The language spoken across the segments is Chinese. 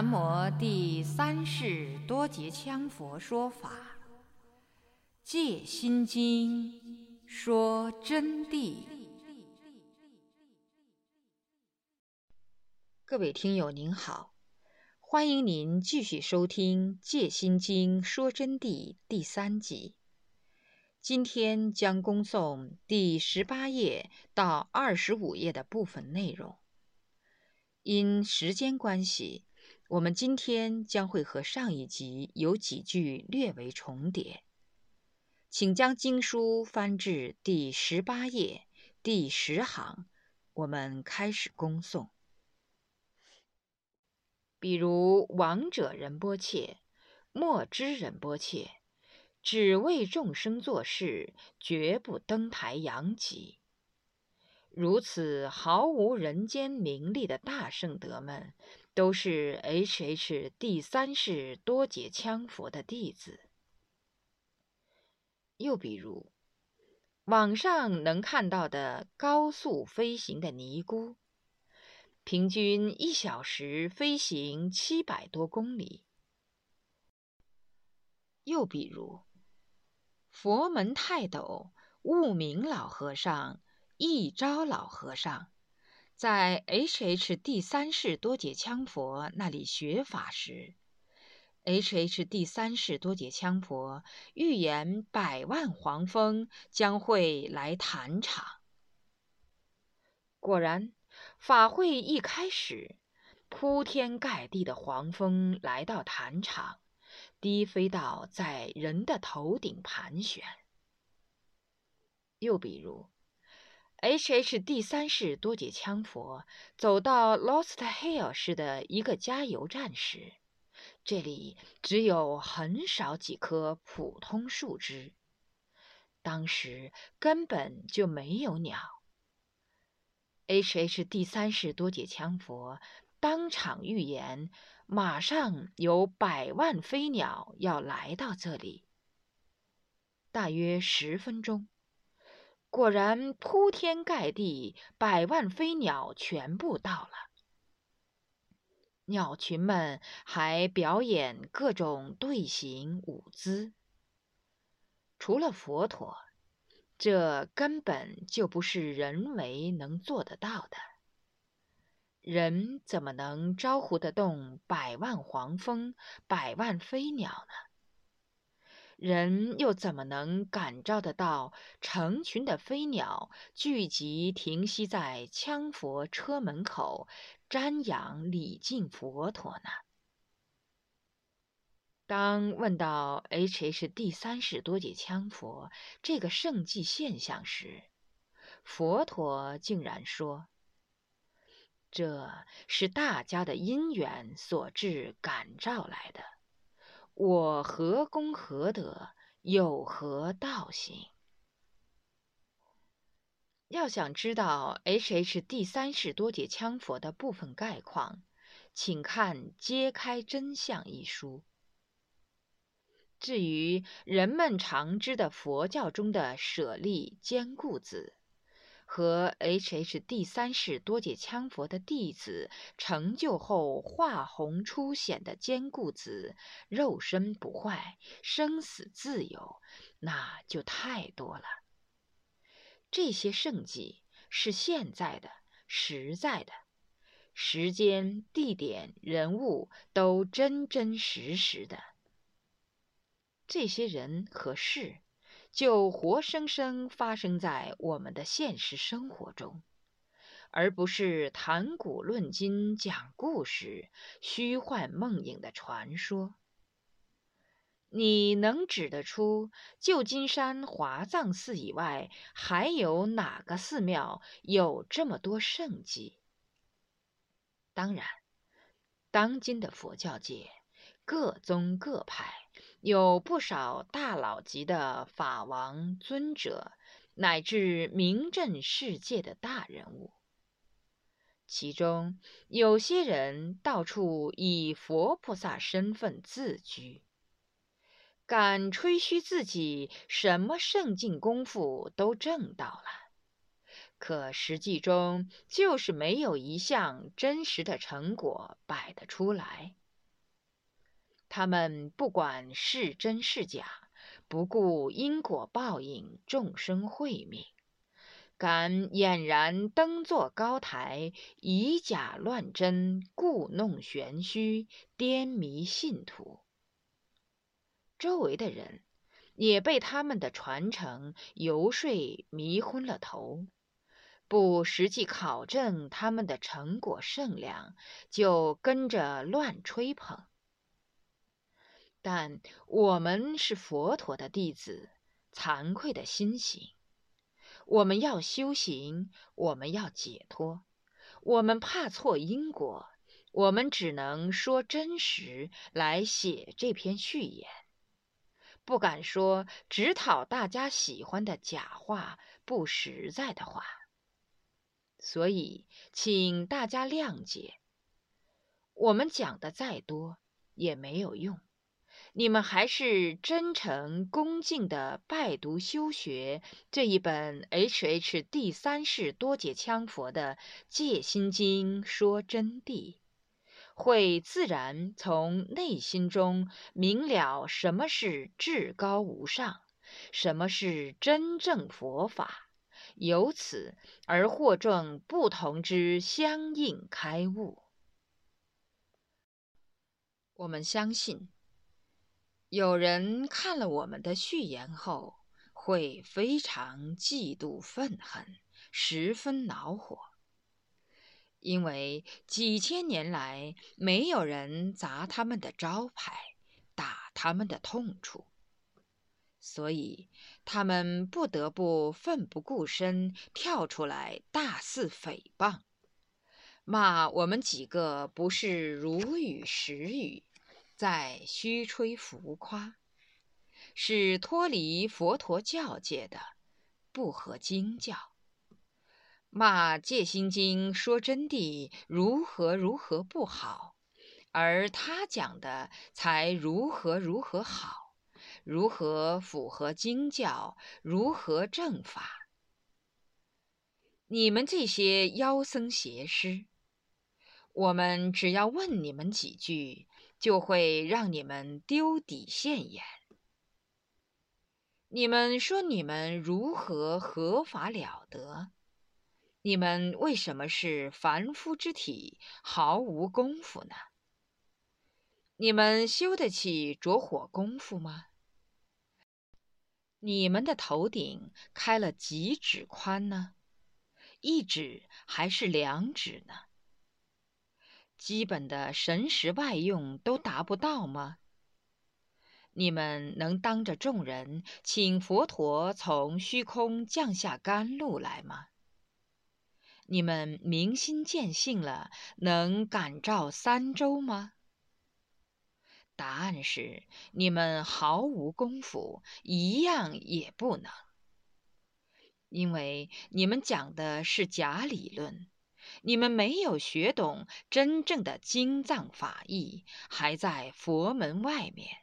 南无第三世多杰羌佛说法，《戒心经》说真谛。各位听友您好，欢迎您继续收听《戒心经》说真谛第三集。今天将恭诵第十八页到二十五页的部分内容。因时间关系，我们今天将会和上一集有几句略为重叠，请将经书翻至第十八页第十行，我们开始恭诵。比如王者仁波切、莫知仁波切，只为众生做事，绝不登台扬己。如此毫无人间名利的大圣德们，都是 H.H. 第三世多杰羌佛的弟子。又比如，网上能看到的高速飞行的尼姑，平均一小时飞行七百多公里。又比如，佛门泰斗悟明老和尚。一招老和尚在 H.H. 第三世多杰羌佛那里学法时，H.H. 第三世多杰羌佛预言百万黄蜂将会来坛场。果然，法会一开始，铺天盖地的黄蜂来到坛场，低飞到在人的头顶盘旋。又比如，H.H. 第三世多杰羌佛走到 Lost Hill 市的一个加油站时，这里只有很少几棵普通树枝，当时根本就没有鸟。H.H. 第三世多杰羌佛当场预言，马上有百万飞鸟要来到这里，大约十分钟。果然，铺天盖地，百万飞鸟全部到了。鸟群们还表演各种队形舞姿。除了佛陀，这根本就不是人为能做得到的。人怎么能招呼得动百万黄蜂、百万飞鸟呢？人又怎么能感召得到成群的飞鸟聚集停息在羌佛车门口瞻仰礼敬佛陀呢？当问到 H.H. 第三世多杰羌佛这个圣迹现象时，佛陀竟然说：“这是大家的因缘所致感召来的。”我何功何德，有何道行？要想知道 H.H. 第三世多杰羌佛的部分概况，请看《揭开真相》一书。至于人们常知的佛教中的舍利坚固子。和 H.H. 第三世多杰羌佛的弟子成就后化红出显的坚固子，肉身不坏，生死自由，那就太多了。这些圣迹是现在的、实在的，时间、地点、人物都真真实实的。这些人和事。就活生生发生在我们的现实生活中，而不是谈古论今、讲故事、虚幻梦影的传说。你能指得出旧金山华藏寺以外还有哪个寺庙有这么多圣迹？当然，当今的佛教界各宗各派。有不少大佬级的法王尊者，乃至名震世界的大人物。其中有些人到处以佛菩萨身份自居，敢吹嘘自己什么圣境功夫都证到了，可实际中就是没有一项真实的成果摆得出来。他们不管是真是假，不顾因果报应、众生慧命，敢俨然登坐高台，以假乱真，故弄玄虚，颠迷信徒。周围的人也被他们的传承游说迷昏了头。不实际考证他们的成果圣量，就跟着乱吹捧。但我们是佛陀的弟子，惭愧的心行。我们要修行，我们要解脱，我们怕错因果，我们只能说真实来写这篇序言，不敢说只讨大家喜欢的假话、不实在的话。所以，请大家谅解，我们讲的再多也没有用。你们还是真诚恭敬地拜读修学这一本 H.H. 第三世多杰羌佛的《戒心经》，说真谛，会自然从内心中明了什么是至高无上，什么是真正佛法。由此而获证不同之相应开悟。我们相信，有人看了我们的序言后，会非常嫉妒愤恨，十分恼火，因为几千年来没有人砸他们的招牌，打他们的痛处。所以，他们不得不奋不顾身跳出来，大肆诽谤，骂我们几个不是如语实语，在虚吹浮夸，是脱离佛陀教界的，不合经教。骂《戒心经》说真谛如何如何不好，而他讲的才如何如何好。如何符合经教？如何正法？你们这些妖僧邪师，我们只要问你们几句，就会让你们丢底现眼。你们说你们如何合法了得？你们为什么是凡夫之体，毫无功夫呢？你们修得起着火功夫吗？你们的头顶开了几指宽呢？一指还是两指呢？基本的神识外用都达不到吗？你们能当着众人请佛陀从虚空降下甘露来吗？你们明心见性了，能感召三周吗？答案是：你们毫无功夫，一样也不能，因为你们讲的是假理论，你们没有学懂真正的经藏法义，还在佛门外面，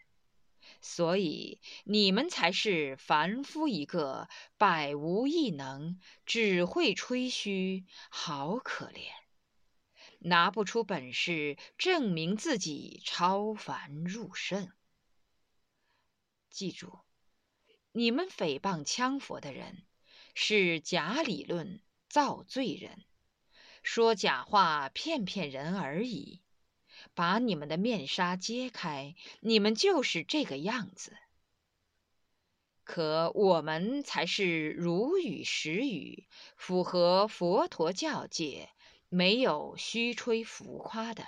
所以你们才是凡夫一个，百无一能，只会吹嘘，好可怜。拿不出本事证明自己超凡入圣。记住，你们诽谤羌佛的人是假理论造罪人，说假话骗骗人而已。把你们的面纱揭开，你们就是这个样子。可我们才是如语实语，符合佛陀教界。没有虚吹浮夸的，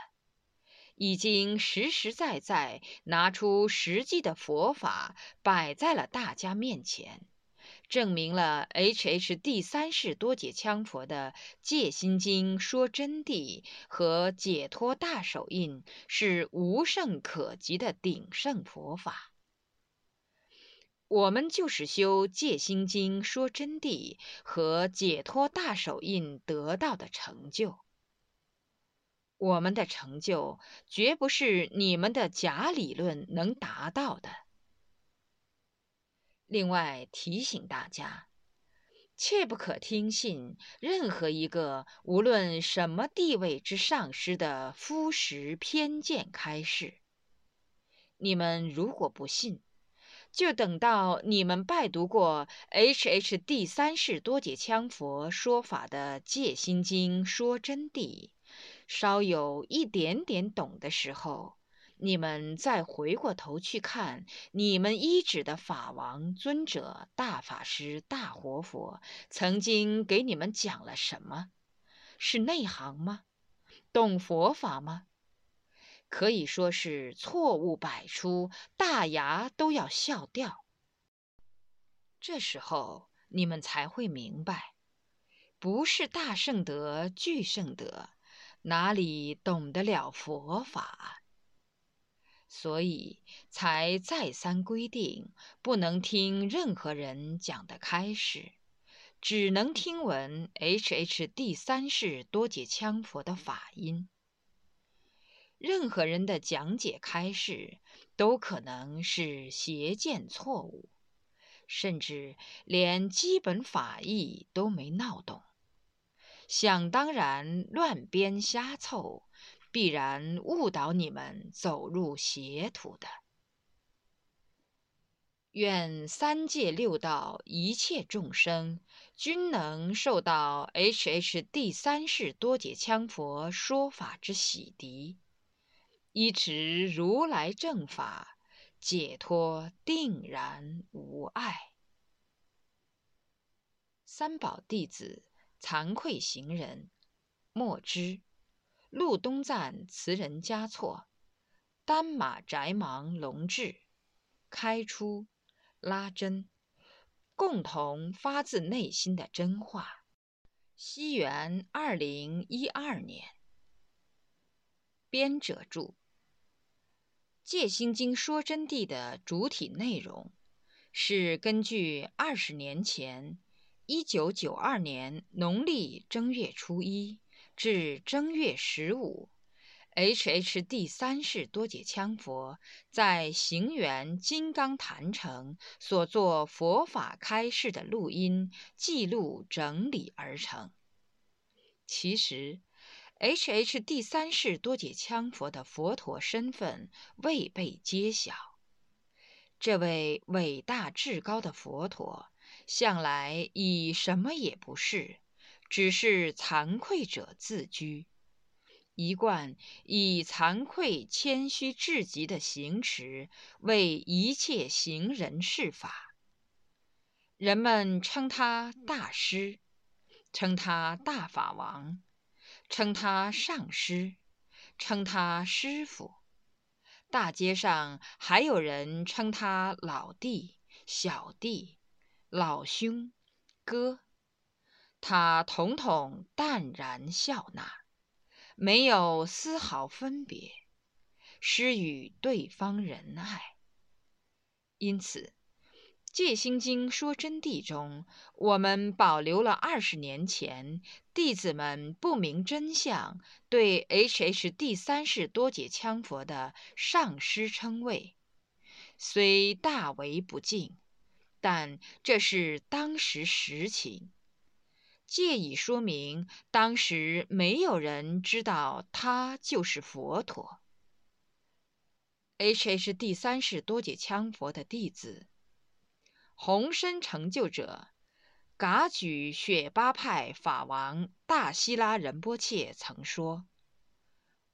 已经实实在在拿出实际的佛法摆在了大家面前，证明了 H.H. 第三世多解羌佛的《戒心经》说真谛和解脱大手印是无胜可及的鼎盛佛法。我们就是修《戒心经》说真谛和解脱大手印得到的成就。我们的成就绝不是你们的假理论能达到的。另外提醒大家，切不可听信任何一个无论什么地位之上师的肤实偏见开示。你们如果不信，就等到你们拜读过 H.H. 第三世多杰羌佛说法的《戒心经》说真谛，稍有一点点懂的时候，你们再回过头去看你们依止的法王尊者、大法师、大活佛曾经给你们讲了什么？是内行吗？懂佛法吗？可以说是错误百出，大牙都要笑掉。这时候你们才会明白，不是大圣德巨圣德，哪里懂得了佛法？所以才再三规定，不能听任何人讲的开示，只能听闻 H.H. 第三世多杰羌佛的法音。任何人的讲解开示都可能是邪见错误，甚至连基本法义都没闹懂，想当然乱编瞎凑，必然误导你们走入邪途的。愿三界六道一切众生均能受到 H.H. 第三世多杰羌佛说法之洗涤。依持如来正法，解脱定然无碍。三宝弟子惭愧行人，莫知路东赞词人嘉措，丹马宅忙龙志，开出拉真，共同发自内心的真话。西元二零一二年，编者注。《戒心经》说真谛的主体内容，是根据二十年前，一九九二年农历正月初一至正月十五，H.H. 第三世多杰羌佛在行源金刚坛城所作佛法开示的录音记录整理而成。其实。H.H. 第三世多杰羌佛的佛陀身份未被揭晓。这位伟大至高的佛陀，向来以什么也不是，只是惭愧者自居，一贯以惭愧谦虚至极的行持为一切行人示法。人们称他大师，称他大法王。称他上师，称他师傅，大街上还有人称他老弟、小弟、老兄、哥，他统统淡然笑纳，没有丝毫分别，施予对方仁爱，因此。《戒心经》说真谛中，我们保留了二十年前弟子们不明真相对 H.H. 第三世多杰羌佛的上师称谓，虽大为不敬，但这是当时实情，借以说明当时没有人知道他就是佛陀。H.H. 第三世多杰羌佛的弟子。宏深成就者，噶举雪巴派法王大希拉仁波切曾说：“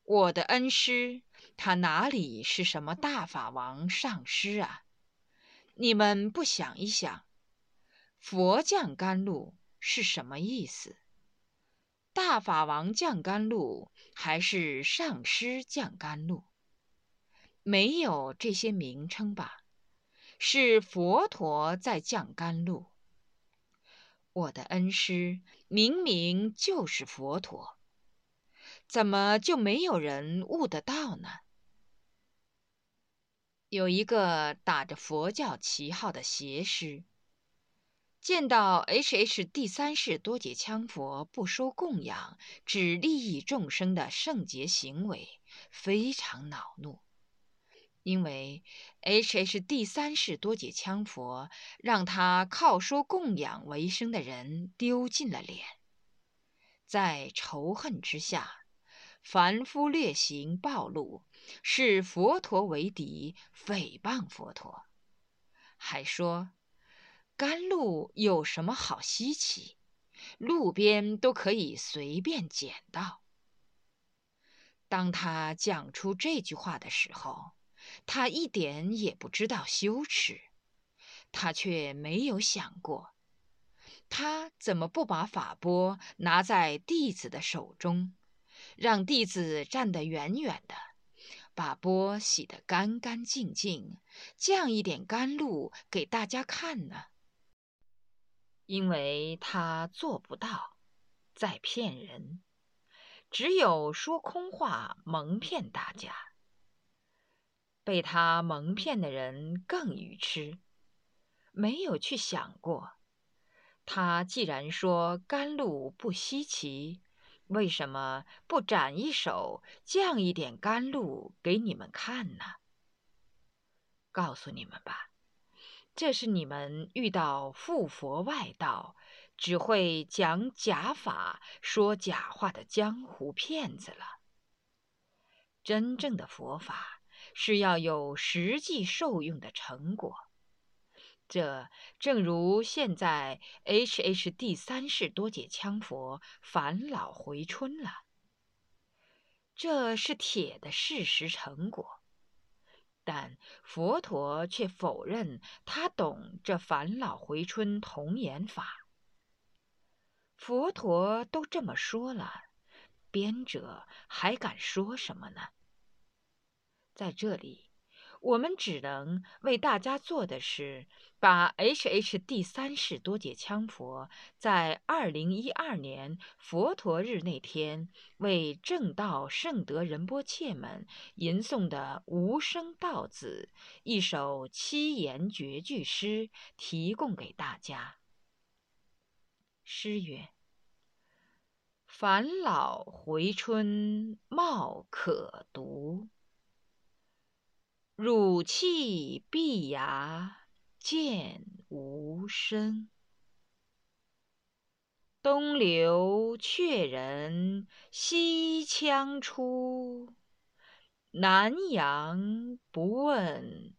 我的恩师，他哪里是什么大法王上师啊？你们不想一想，佛降甘露是什么意思？大法王降甘露，还是上师降甘露？没有这些名称吧？”是佛陀在降甘露。我的恩师明明就是佛陀，怎么就没有人悟得到呢？有一个打着佛教旗号的邪师，见到 H.H. 第三世多杰羌佛不收供养，只利益众生的圣洁行为，非常恼怒。因为 H.H. 第三世多杰羌佛让他靠说供养为生的人丢尽了脸，在仇恨之下，凡夫劣行暴露，视佛陀为敌，诽谤佛陀，还说甘露有什么好稀奇，路边都可以随便捡到。当他讲出这句话的时候，他一点也不知道羞耻，他却没有想过。他怎么不把法钵拿在弟子的手中，让弟子站得远远的，把钵洗得干干净净，降一点甘露给大家看呢？因为他做不到，在骗人，只有说空话蒙骗大家。被他蒙骗的人更愚痴，没有去想过。他既然说甘露不稀奇，为什么不展一手降一点甘露给你们看呢？告诉你们吧，这是你们遇到附佛外道，只会讲假法、说假话的江湖骗子了。真正的佛法是要有实际受用的成果。这正如现在 H H 第三世多杰羌佛返老回春了，这是铁的事实成果。但佛陀却否认他懂这返老回春童言法。佛陀都这么说了，编者还敢说什么呢？在这里。我们只能为大家做的是，把 H H 第三世多杰羌佛在二零一二年佛陀日那天为正道圣德仁波切们吟诵的无声道子一首七言绝句诗提供给大家。诗曰：“返老回春貌可读。”汝气碧牙见无声，东流却人西羌出，南阳不问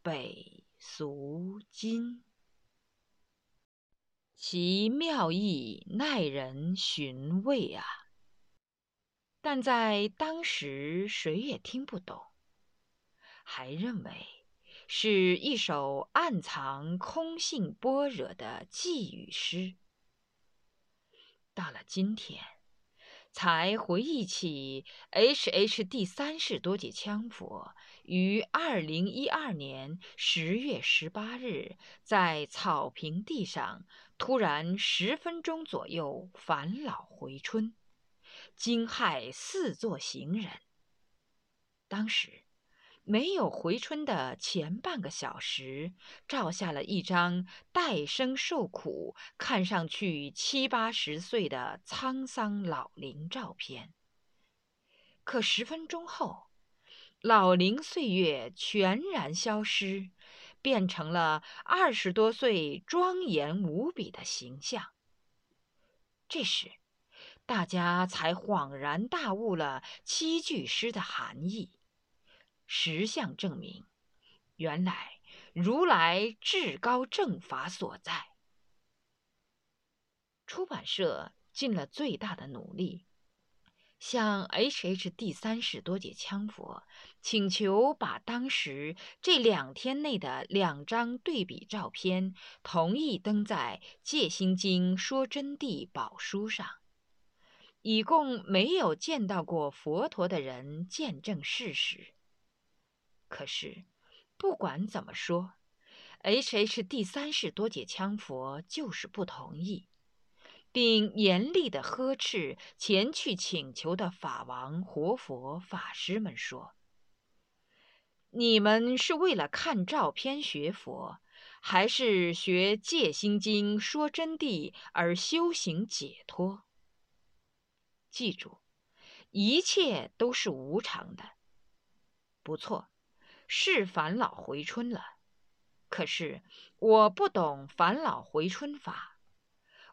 北俗今。其妙意耐人寻味啊！但在当时，谁也听不懂。还认为是一首暗藏空性般若的寄语诗。到了今天，才回忆起 H H 第三世多杰羌佛于二零一二年十月十八日在草坪地上突然十分钟左右返老回春，惊骇四座行人。当时。没有回春的前半个小时，照下了一张带生受苦、看上去七八十岁的沧桑老龄照片。可十分钟后，老龄岁月全然消失，变成了二十多岁庄严无比的形象。这时，大家才恍然大悟了七句诗的含义。实相证明，原来如来至高正法所在。出版社尽了最大的努力，向 H H 第三世多杰羌佛请求，把当时这两天内的两张对比照片同意登在《戒心经说真谛》宝书上，以供没有见到过佛陀的人见证事实。可是，不管怎么说，H H 第三世多杰羌佛就是不同意，并严厉地呵斥前去请求的法王、活佛、法师们说：“你们是为了看照片学佛，还是学戒心经说真谛而修行解脱？记住，一切都是无常的。不错。”是返老回春了，可是我不懂返老回春法，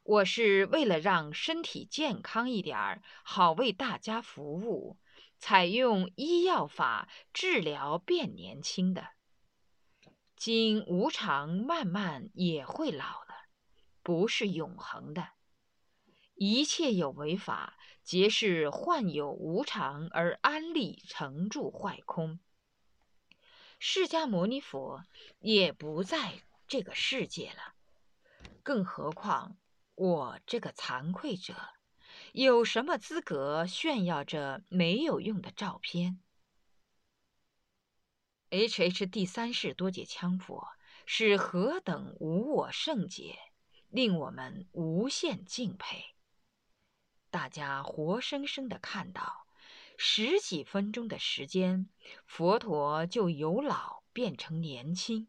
我是为了让身体健康一点儿，好为大家服务，采用医药法治疗变年轻的。经无常，慢慢也会老了，不是永恒的。一切有为法，皆是幻有无常而安立成住坏空。释迦牟尼佛也不在这个世界了，更何况。我这个惭愧者，有什么资格炫耀这没有用的照片？H H 第三世多杰羌佛是何等无我圣洁，令我们无限敬佩。大家活生生的看到，十几分钟的时间，佛陀就由老变成年轻。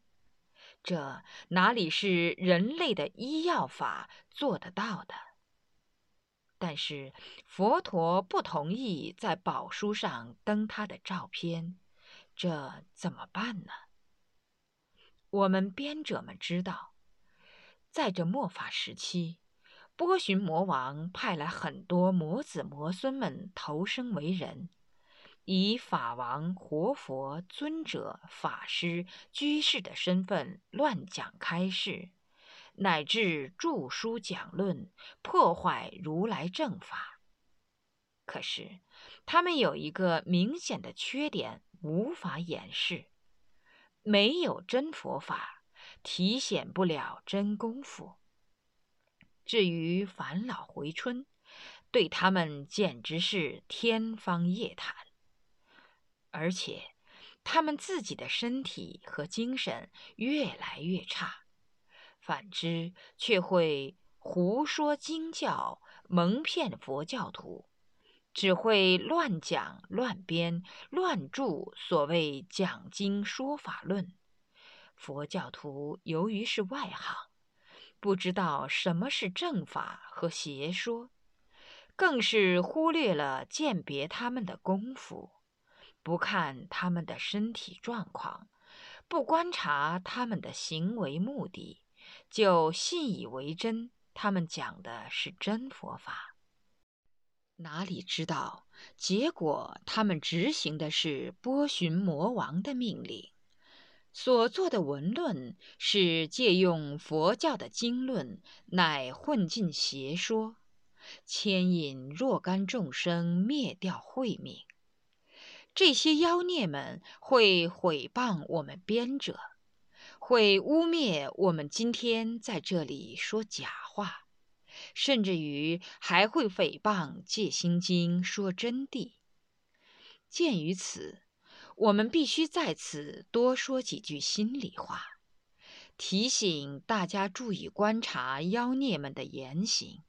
这哪里是人类的医药法做得到的？但是佛陀不同意在宝书上登他的照片，这怎么办呢？我们编者们知道，在这末法时期，波旬魔王派来很多魔子魔孙们投生为人。以法王、活佛、尊者、法师、居士的身份乱讲开示，乃至著书讲论，破坏如来正法。可是，他们有一个明显的缺点，无法掩饰：没有真佛法，体显不了真功夫。至于返老回春，对他们简直是天方夜谭。而且，他们自己的身体和精神越来越差，反之却会胡说经教，蒙骗佛教徒，只会乱讲、乱编、乱著所谓讲经说法论。佛教徒由于是外行，不知道什么是正法和邪说，更是忽略了鉴别他们的功夫。不看他们的身体状况，不观察他们的行为目的，就信以为真。他们讲的是真佛法，哪里知道结果？他们执行的是波旬魔王的命令，所做的文论是借用佛教的经论，乃混进邪说，牵引若干众生灭掉慧命。这些妖孽们会毁谤我们编者，会污蔑我们今天在这里说假话，甚至于还会诽谤《戒心经》说真谛。鉴于此，我们必须在此多说几句心里话，提醒大家注意观察妖孽们的言行。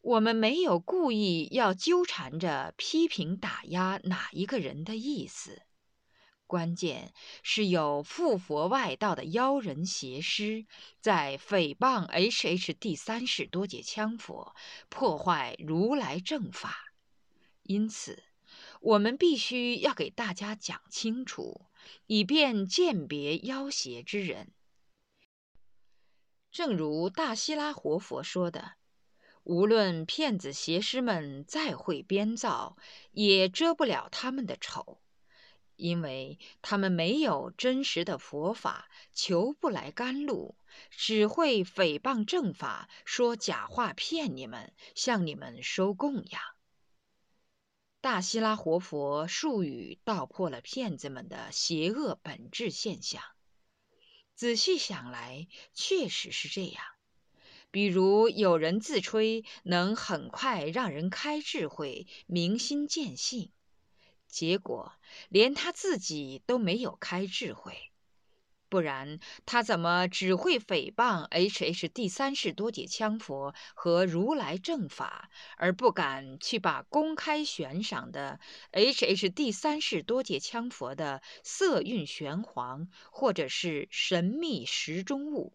我们没有故意要纠缠着批评打压哪一个人的意思，关键是有附佛外道的妖人邪师在诽谤 H H 第三世多杰羌佛，破坏如来正法。因此，我们必须要给大家讲清楚，以便鉴别妖邪之人。正如大希拉活佛说的。无论骗子邪师们再会编造，也遮不了他们的丑，因为他们没有真实的佛法，求不来甘露，只会诽谤正法，说假话骗你们，向你们收供养。大希拉活佛术语道破了骗子们的邪恶本质现象。仔细想来，确实是这样。比如有人自吹能很快让人开智慧、明心见性，结果连他自己都没有开智慧，不然他怎么只会诽谤 H H 第三世多解羌佛和如来正法，而不敢去把公开悬赏的 H H 第三世多解羌佛的色蕴玄黄或者是神秘时中物？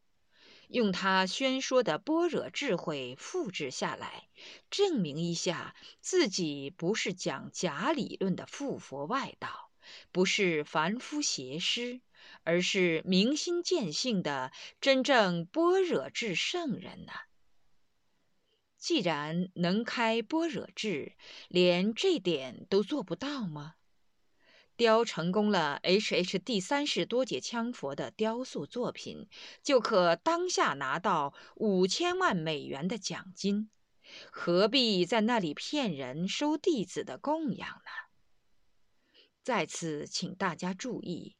用他宣说的般若智慧复制下来，证明一下自己不是讲假理论的附佛外道，不是凡夫邪师，而是明心见性的真正般若智圣人呢？既然能开般若智，连这点都做不到吗？雕成功了，H H 第三世多杰羌佛的雕塑作品，就可当下拿到五千万美元的奖金，何必在那里骗人收弟子的供养呢？在此，请大家注意，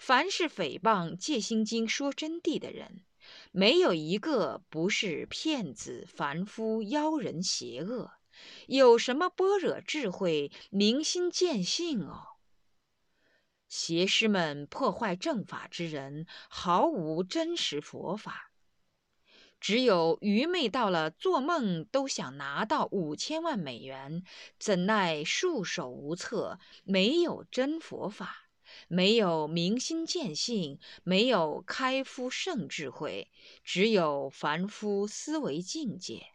凡是诽谤《戒心经》说真谛的人，没有一个不是骗子、凡夫、妖人、邪恶，有什么般若智慧、明心见性哦？邪师们破坏正法之人，毫无真实佛法。只有愚昧到了做梦都想拿到五千万美元，怎奈束手无策？没有真佛法，没有明心见性，没有开夫圣智慧，只有凡夫思维境界，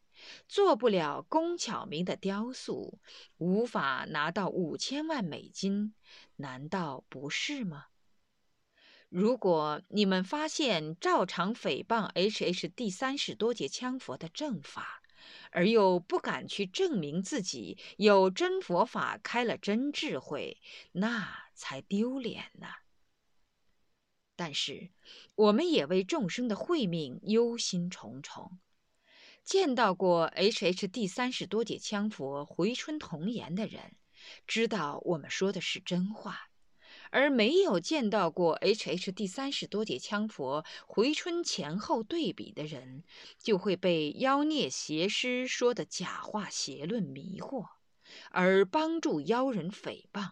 做不了工巧明的雕塑，无法拿到五千万美金。难道不是吗？如果你们发现照常诽谤 H H 第三世多杰羌佛的正法，而又不敢去证明自己有真佛法开了真智慧，那才丢脸呢。但是，我们也为众生的慧命忧心忡忡。见到过 H H 第三十多杰羌佛回春童颜的人。知道我们说的是真话，而没有见到过 H H 第三十多杰羌佛回春前后对比的人，就会被妖孽邪师说的假话邪论迷惑，而帮助妖人诽谤。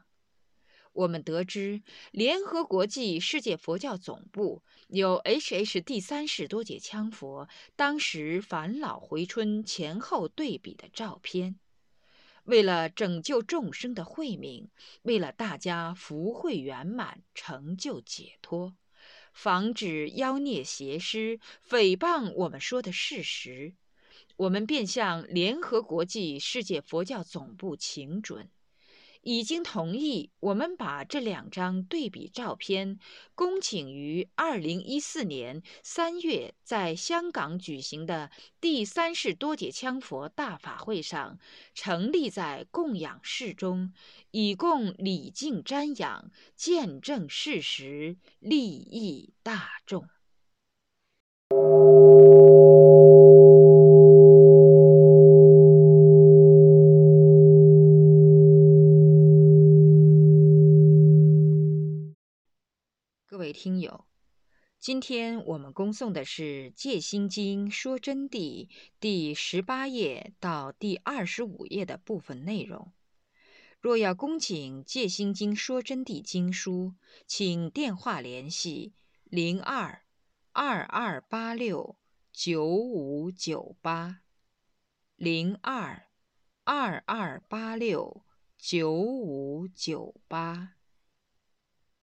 我们得知，联合国际世界佛教总部有 H H 第三世多杰羌佛当时返老回春前后对比的照片。为了拯救众生的慧命，为了大家福慧圆满、成就解脱，防止妖孽邪师诽谤我们说的事实，我们便向联合国际世界佛教总部请准。已经同意，我们把这两张对比照片恭请于二零一四年三月在香港举行的第三世多杰羌佛大法会上，成立在供养室中，以供礼敬瞻仰，见证事实，利益大众。听友，今天我们恭诵的是《戒心经说真谛》第十八页到第二十五页的部分内容。若要恭请《戒心经说真谛》经书，请电话联系零二二二八六九五九八零二二二八六九五九八。